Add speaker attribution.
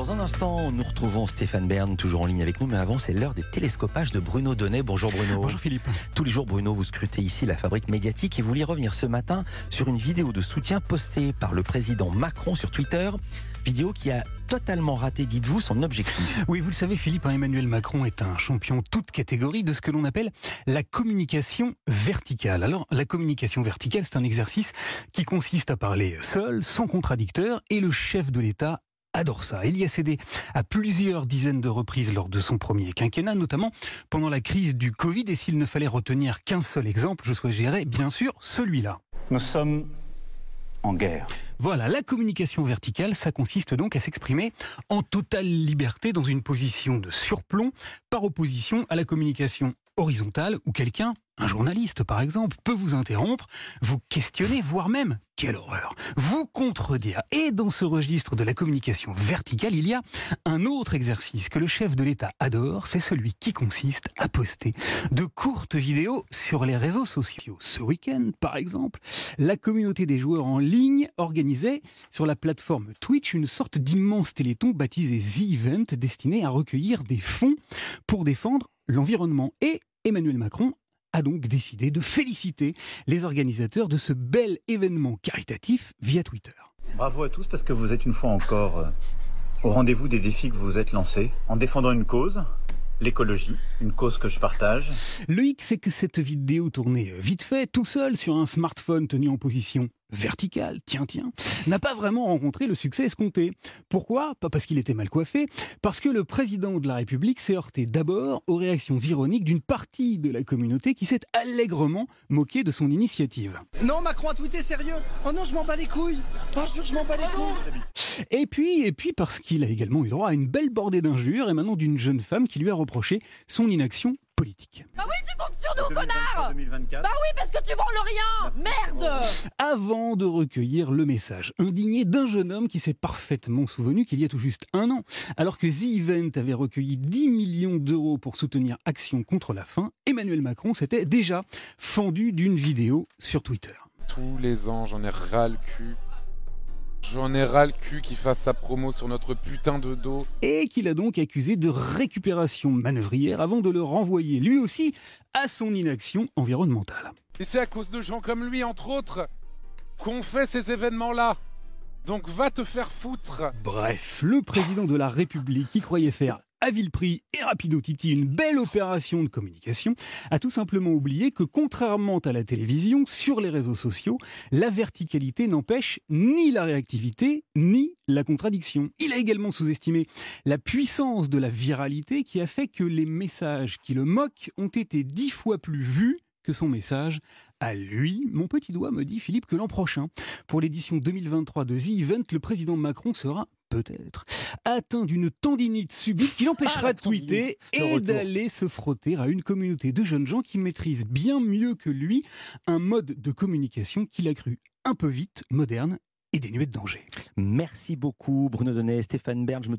Speaker 1: Dans un instant, nous retrouvons Stéphane Bern, toujours en ligne avec nous, mais avant, c'est l'heure des télescopages de Bruno Donnet. Bonjour Bruno.
Speaker 2: Bonjour Philippe.
Speaker 1: Tous les jours, Bruno, vous scrutez ici la fabrique médiatique et vous voulez revenir ce matin sur une vidéo de soutien postée par le président Macron sur Twitter. Vidéo qui a totalement raté, dites-vous, son objectif.
Speaker 2: Oui, vous le savez, Philippe, hein, Emmanuel Macron est un champion toute catégorie de ce que l'on appelle la communication verticale. Alors, la communication verticale, c'est un exercice qui consiste à parler seul, sans contradicteur, et le chef de l'État adore ça. Il y a cédé à plusieurs dizaines de reprises lors de son premier quinquennat, notamment pendant la crise du Covid. Et s'il ne fallait retenir qu'un seul exemple, je choisirais bien sûr celui-là.
Speaker 3: Nous sommes en guerre.
Speaker 2: Voilà, la communication verticale, ça consiste donc à s'exprimer en totale liberté dans une position de surplomb, par opposition à la communication horizontale où quelqu'un, un journaliste par exemple, peut vous interrompre, vous questionner, voire même, quelle horreur, vous contredire. Et dans ce registre de la communication verticale, il y a un autre exercice que le chef de l'État adore, c'est celui qui consiste à poster de courtes vidéos sur les réseaux sociaux. Ce week-end, par exemple, la communauté des joueurs en ligne organisait sur la plateforme Twitch une sorte d'immense téléthon baptisé The Event destiné à recueillir des fonds pour défendre l'environnement. Et Emmanuel Macron a donc décidé de féliciter les organisateurs de ce bel événement caritatif via Twitter.
Speaker 3: Bravo à tous parce que vous êtes une fois encore euh, au rendez-vous des défis que vous vous êtes lancés en défendant une cause, l'écologie, une cause que je partage.
Speaker 2: Le hic, c'est que cette vidéo tournée vite fait, tout seul, sur un smartphone tenu en position verticale, tiens tiens, n'a pas vraiment rencontré le succès escompté. Pourquoi? Pas parce qu'il était mal coiffé, parce que le président de la République s'est heurté d'abord aux réactions ironiques d'une partie de la communauté qui s'est allègrement moquée de son initiative.
Speaker 4: Non, Macron a tweeté sérieux? Oh non, je m'en bats les couilles Oh, je, je m'en bats les couilles
Speaker 2: Et puis, et puis parce qu'il a également eu droit à une belle bordée d'injures émanant d'une jeune femme qui lui a reproché son inaction politique.
Speaker 5: Bah oui, tu comptes sur nous, connard
Speaker 3: 2024.
Speaker 5: Bah oui, parce que tu branles rien Merde
Speaker 2: Avant de recueillir le message indigné d'un jeune homme qui s'est parfaitement souvenu qu'il y a tout juste un an, alors que The Event avait recueilli 10 millions d'euros pour soutenir Action contre la faim, Emmanuel Macron s'était déjà fendu d'une vidéo sur Twitter.
Speaker 6: Tous les ans, j'en ai ras le cul. J'en ai ras le cul qu'il fasse sa promo sur notre putain de dos.
Speaker 2: Et qu'il a donc accusé de récupération manœuvrière avant de le renvoyer lui aussi à son inaction environnementale.
Speaker 6: Et c'est à cause de gens comme lui, entre autres, qu'on fait ces événements-là. Donc va te faire foutre.
Speaker 2: Bref, le président de la République qui croyait faire à vil prix et rapido titi une belle opération de communication, a tout simplement oublié que contrairement à la télévision, sur les réseaux sociaux, la verticalité n'empêche ni la réactivité ni la contradiction. Il a également sous-estimé la puissance de la viralité qui a fait que les messages qui le moquent ont été dix fois plus vus que son message à lui. Mon petit doigt me dit, Philippe, que l'an prochain, pour l'édition 2023 de The Event, le président Macron sera peut-être atteint d'une tendinite subite qui l'empêchera
Speaker 1: Ah,
Speaker 2: de tweeter et d'aller se frotter à une communauté de jeunes gens qui maîtrisent bien mieux que lui un mode de communication qu'il a cru un peu vite, moderne et dénué de danger.
Speaker 1: Merci beaucoup Bruno Donnet, Stéphane Bern. Je me